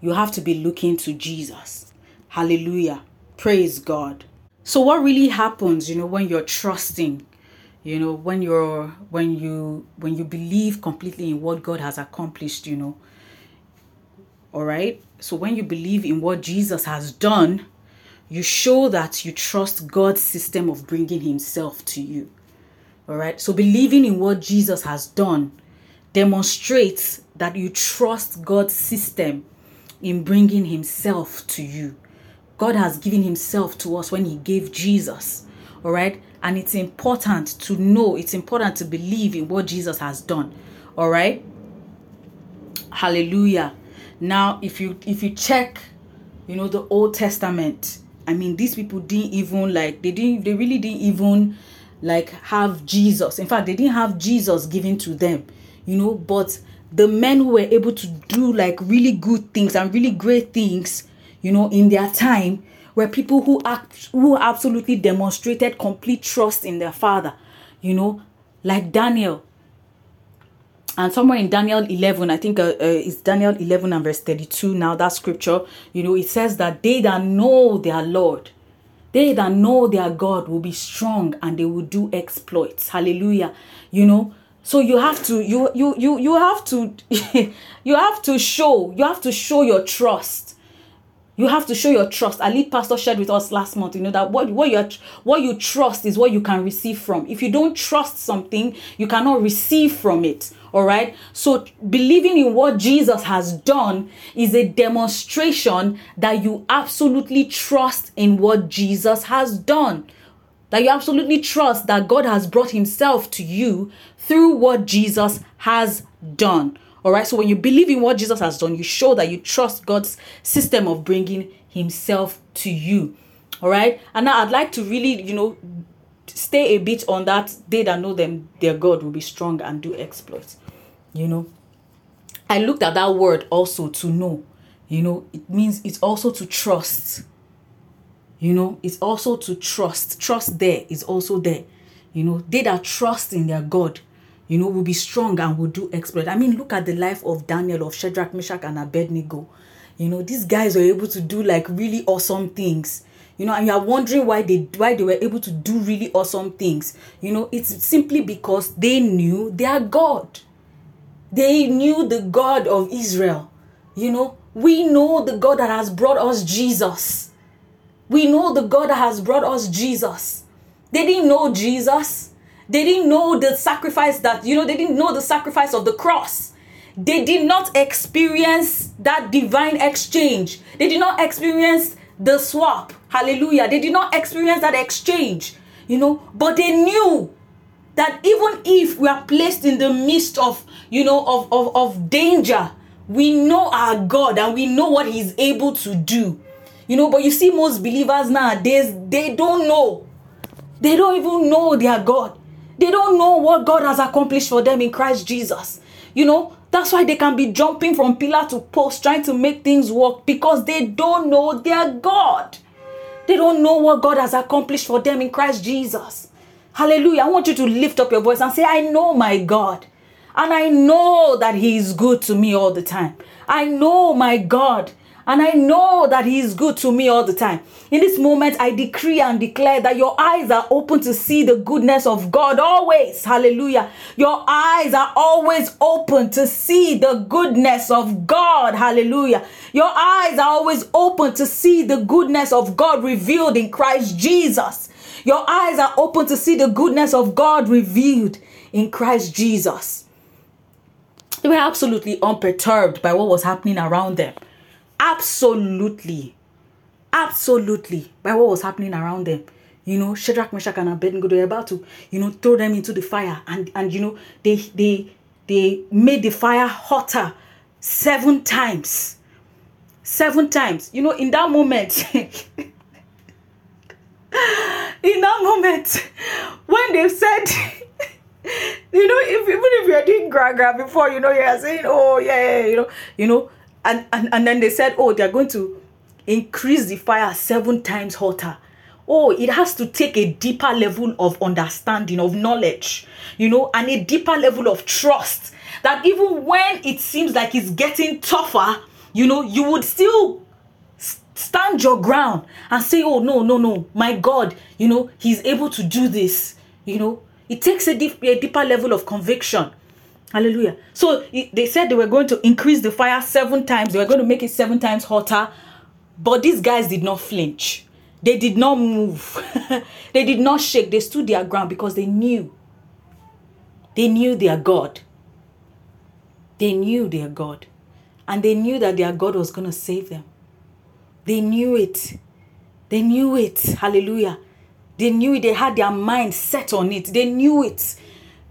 You have to be looking to Jesus. Hallelujah. Praise God. So what really happens, you know, when you're trusting, you know, when you're when you when you believe completely in what God has accomplished, you know. All right? So when you believe in what Jesus has done, you show that you trust God's system of bringing himself to you. All right? So believing in what Jesus has done demonstrates that you trust God's system in bringing himself to you. God has given himself to us when he gave Jesus. All right? And it's important to know, it's important to believe in what Jesus has done. All right? Hallelujah. Now, if you if you check, you know, the Old Testament, I mean, these people didn't even like they didn't they really didn't even like have Jesus. In fact, they didn't have Jesus given to them, you know, but the men who were able to do like really good things and really great things, you know, in their time were people who act who absolutely demonstrated complete trust in their father, you know, like Daniel. And somewhere in Daniel 11, I think uh, uh, it's Daniel 11 and verse 32 now, that scripture, you know, it says that they that know their Lord, they that know their God will be strong and they will do exploits. Hallelujah. You know, so you have to you you you you have to you have to show you have to show your trust you have to show your trust. Our lead pastor shared with us last month, you know, that what, what you what you trust is what you can receive from. If you don't trust something, you cannot receive from it. All right. So believing in what Jesus has done is a demonstration that you absolutely trust in what Jesus has done. That you absolutely trust that God has brought himself to you through what Jesus has done. All right. So when you believe in what Jesus has done, you show that you trust God's system of bringing Himself to you. All right. And now I'd like to really, you know, stay a bit on that. They that know them, their God will be strong and do exploits. You know, I looked at that word also to know. You know, it means it's also to trust. You know, it's also to trust. Trust there is also there. You know, they that trust in their God you know, will be strong and will do exploit. I mean, look at the life of Daniel, of Shadrach, Meshach, and Abednego. You know, these guys were able to do like really awesome things. You know, and you are wondering why they why they were able to do really awesome things. You know, it's simply because they knew their God. They knew the God of Israel. You know, we know the God that has brought us Jesus. We know the God that has brought us Jesus. They didn't know Jesus. They didn't know the sacrifice that, you know, they didn't know the sacrifice of the cross. They did not experience that divine exchange. They did not experience the swap. Hallelujah. They did not experience that exchange, you know, but they knew that even if we are placed in the midst of, you know, of, of, of danger, we know our God and we know what He's able to do. You know, but you see, most believers nowadays, they don't know. They don't even know their God. They don't know what God has accomplished for them in Christ Jesus. You know, that's why they can be jumping from pillar to post trying to make things work because they don't know their God. They don't know what God has accomplished for them in Christ Jesus. Hallelujah. I want you to lift up your voice and say, I know my God. And I know that He is good to me all the time. I know my God and I know that He is good to me all the time. In this moment, I decree and declare that your eyes are open to see the goodness of God always. Hallelujah. Your eyes are always open to see the goodness of God. Hallelujah. Your eyes are always open to see the goodness of God revealed in Christ Jesus. Your eyes are open to see the goodness of God revealed in Christ Jesus. They were absolutely unperturbed by what was happening around them. Absolutely. Absolutely. By what was happening around them. You know, Shadrach, Meshach, and Abednego, they were about to, you know, throw them into the fire. And, and you know, they, they, they made the fire hotter seven times. Seven times. You know, in that moment, in that moment, when they said, you know, if even if you're doing gra before, you know, you're saying, oh yeah, yeah, you know, you know, and, and and then they said, oh, they're going to increase the fire seven times hotter. Oh, it has to take a deeper level of understanding, of knowledge, you know, and a deeper level of trust that even when it seems like it's getting tougher, you know, you would still stand your ground and say, Oh, no, no, no, my God, you know, He's able to do this, you know, it takes a, deep, a deeper level of conviction. Hallelujah. So they said they were going to increase the fire seven times. They were going to make it seven times hotter. But these guys did not flinch. They did not move. they did not shake. They stood their ground because they knew. They knew their God. They knew their God. And they knew that their God was going to save them. They knew it. They knew it. Hallelujah. They knew it. They had their mind set on it. They knew it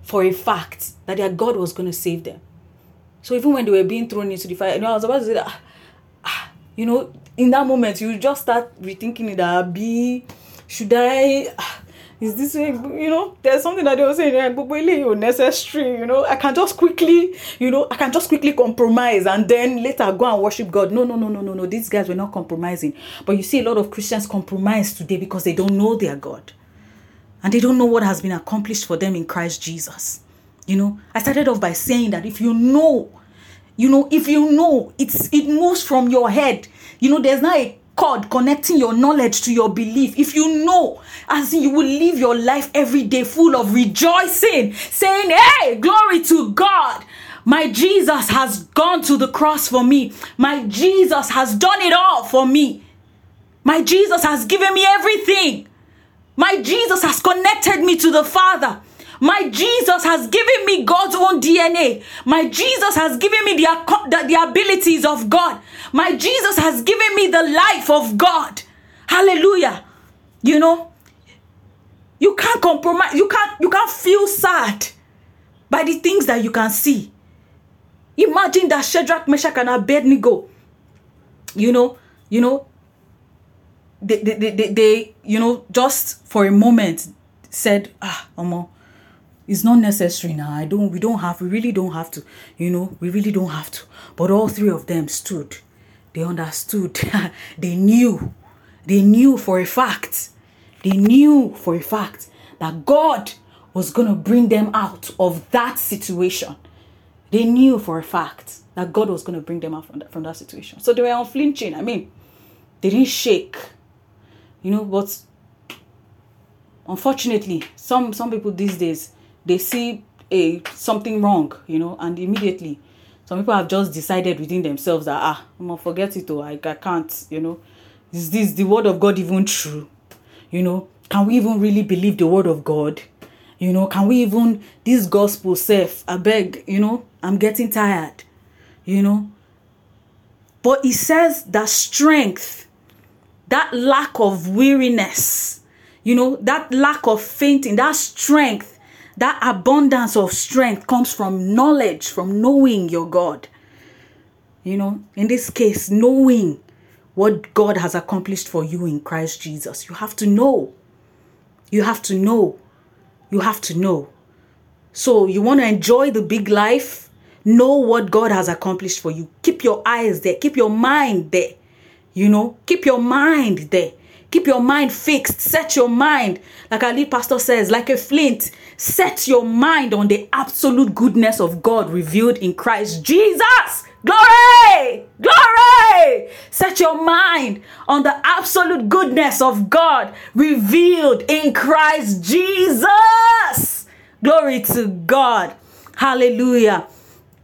for a fact that their God was going to save them. So even when they were being thrown into the fire, you know, I was about to say that, ah, you know, in that moment, you just start rethinking that, be, should I, ah, is this you know there's something that they were saying like gbogbo necessary you know i can just quickly you know i can just quickly compromise and then later go and worship god. No no no no no no these guys were not compromising. But you see a lot of christians compromise today because they don't know their god and they don't know what has been accomplished for them in christ jesus you know i started off by saying that if you know you know if you know it's it moves from your head you know there's not a cord connecting your knowledge to your belief, if you know, as you will live your life every day full of rejoicing, saying, Hey, glory to God. My Jesus has gone to the cross for me. My Jesus has done it all for me. My Jesus has given me everything. My Jesus has connected me to the Father. My Jesus has given me God's own DNA. My Jesus has given me the, the, the abilities of God. My Jesus has given me the life of God. Hallelujah. You know, you can't compromise. You can't you can't feel sad by the things that you can see. Imagine that Shadrach, Meshach, and Abednego, you know, you know, they, they, they, you know, just for a moment said, ah, Omo, it's not necessary now. I don't, we don't have, we really don't have to, you know, we really don't have to. But all three of them stood. They understood. they knew. They knew for a fact. They knew for a fact that God was going to bring them out of that situation. They knew for a fact that God was going to bring them out from that, from that situation. So they were unflinching. I mean, they didn't shake. You know, but unfortunately, some some people these days they see a something wrong, you know, and immediately some people have just decided within themselves that ah, I'm gonna forget it or I, I can't, you know. Is this the word of God even true? You know, can we even really believe the word of God? You know, can we even this gospel self? I beg, you know, I'm getting tired, you know. But it says that strength, that lack of weariness, you know, that lack of fainting, that strength that abundance of strength comes from knowledge, from knowing your God. You know, in this case, knowing what God has accomplished for you in Christ Jesus. You have to know. You have to know. You have to know. So, you want to enjoy the big life? Know what God has accomplished for you. Keep your eyes there. Keep your mind there. You know, keep your mind there. Keep your mind fixed. Set your mind, like our lead pastor says, like a flint. Set your mind on the absolute goodness of God revealed in Christ Jesus. Glory! Glory! Set your mind on the absolute goodness of God revealed in Christ Jesus. Glory to God. Hallelujah.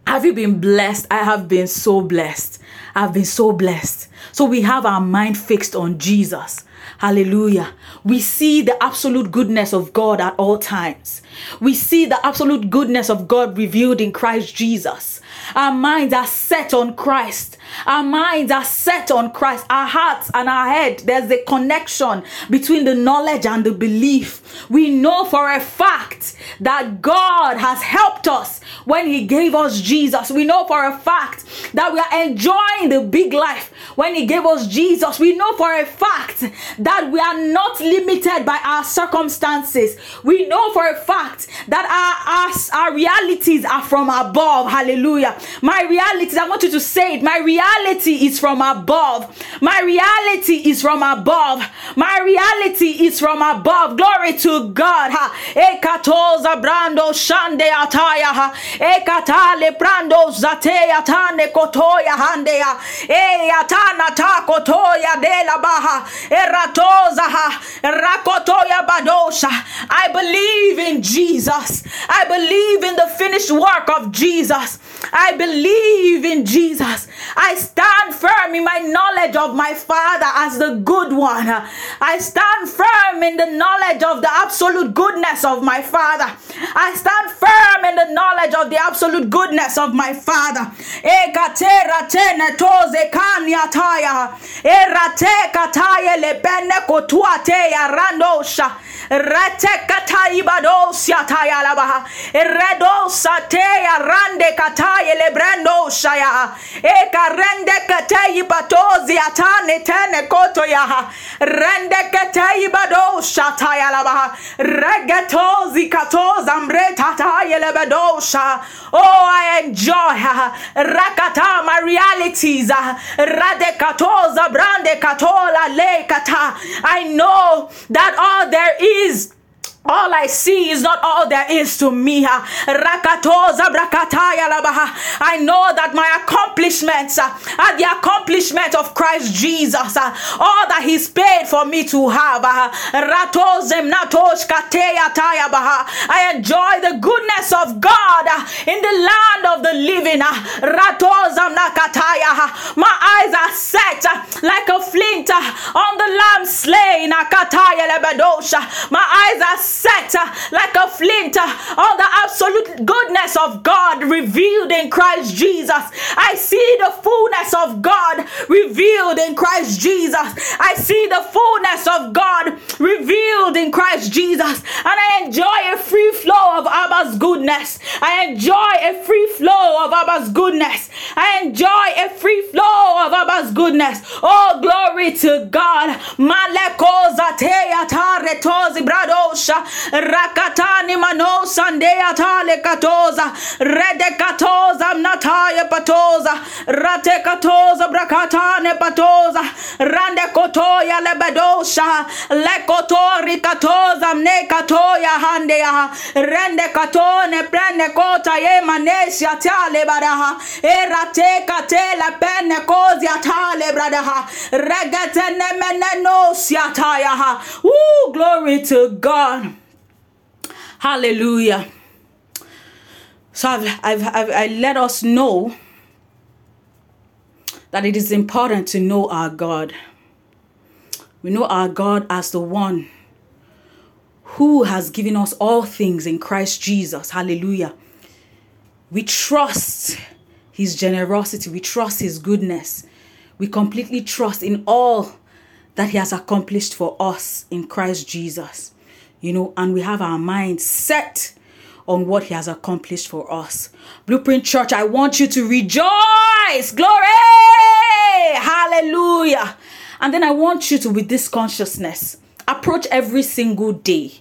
Have you been blessed? I have been so blessed. I've been so blessed. So we have our mind fixed on Jesus. Hallelujah. We see the absolute goodness of God at all times. We see the absolute goodness of God revealed in Christ Jesus. Our minds are set on Christ. Our minds are set on Christ. Our hearts and our head, there's a connection between the knowledge and the belief. We know for a fact that God has helped us when He gave us Jesus. We know for a fact that we are enjoying the big life when He gave us Jesus. We know for a fact that we are not limited by our circumstances. We know for a fact that our, our, our realities are from above. Hallelujah. My realities, I want you to say it. My reality is from above. My reality is from above. My reality is from above. Glory to God. Ekatoza brando shande ataya. Ekatale brando zate atane kotoya handea. E atana ta kotoya de la baha. Eratoza. Rakotoya badosha. I believe in Jesus. I believe in the finished work of Jesus. I believe in Jesus. I stand firm in my knowledge of my Father as the good one. I stand firm in the knowledge of the absolute goodness of my Father. I stand firm in the knowledge of the absolute goodness of my Father. Kataye lebrando shaya. Rende katai batozi atane tene koto ya. Rende katai bado shataya labaha. Regetozi katoza mre tataye lebedo sha. Oh, I enjoy rakata my realities. Rade katoza brande katola le kata. I know that all there is all I see is not all there is to me. I know that my accomplishments are the accomplishment of Christ Jesus. All that He's paid for me to have. I enjoy the goodness of God in the land of the living. My eyes are set like a flint on the lamb slain. My eyes are set uh, like a flint uh, on the absolute goodness of God revealed in Christ Jesus. I see the fullness of God revealed in Christ Jesus. I see the fullness of God revealed in Christ Jesus. And I enjoy a free flow of Abba's goodness. I enjoy a free flow of Abba's goodness. I enjoy a free flow of Abba's goodness. Oh, glory to God. Maleko zateya tare tozi bradosha rakatani mano sandea tale katoza. Rede katoza mnataya patoza. Rate katoza brakatane patoza. Rande kotoya lebedosha. Lekotori katoza mne katoya handea rende katone prene kota ye manesia tale badaha. Erate katela pene kozi atale bradaha. Regatene meneno siataya Woo, glory to God. Hallelujah. So I've, I've, I've, I let us know that it is important to know our God. We know our God as the one who has given us all things in Christ Jesus. Hallelujah. We trust his generosity, we trust his goodness, we completely trust in all that he has accomplished for us in Christ Jesus. You know, and we have our minds set on what he has accomplished for us. Blueprint Church, I want you to rejoice. Glory! Hallelujah. And then I want you to, with this consciousness, approach every single day.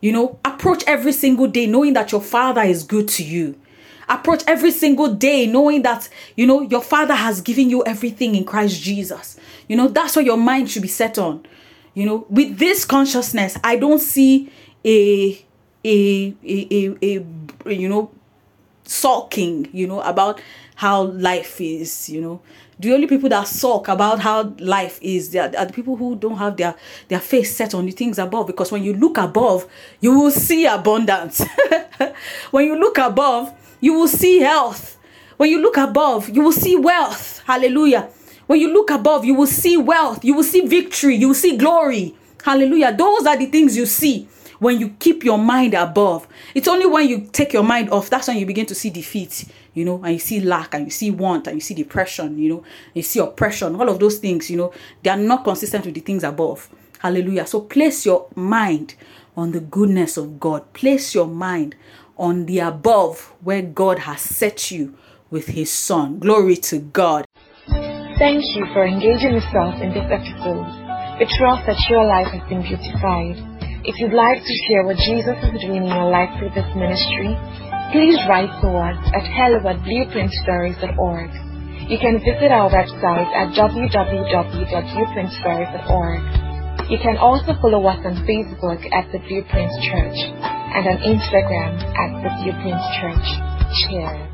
You know, approach every single day knowing that your father is good to you. Approach every single day knowing that, you know, your father has given you everything in Christ Jesus. You know, that's what your mind should be set on. You know, with this consciousness, I don't see a a a a, a you know sulking, you know, about how life is, you know. The only people that sulk about how life is are, are the people who don't have their their face set on the things above. Because when you look above, you will see abundance. when you look above, you will see health. When you look above, you will see wealth. Hallelujah. When you look above, you will see wealth. You will see victory. You will see glory. Hallelujah. Those are the things you see when you keep your mind above. It's only when you take your mind off that's when you begin to see defeat, you know, and you see lack and you see want and you see depression, you know, you see oppression, all of those things, you know, they are not consistent with the things above. Hallelujah. So place your mind on the goodness of God. Place your mind on the above where God has set you with his son. Glory to God. Thank you for engaging with us in this episode. We trust that your life has been beautified. If you'd like to share what Jesus is doing in your life through this ministry, please write to us at hello at blueprintstories.org. You can visit our website at www.blueprintstories.org. You can also follow us on Facebook at The Blueprint Church and on Instagram at The Blueprint Church. Cheers.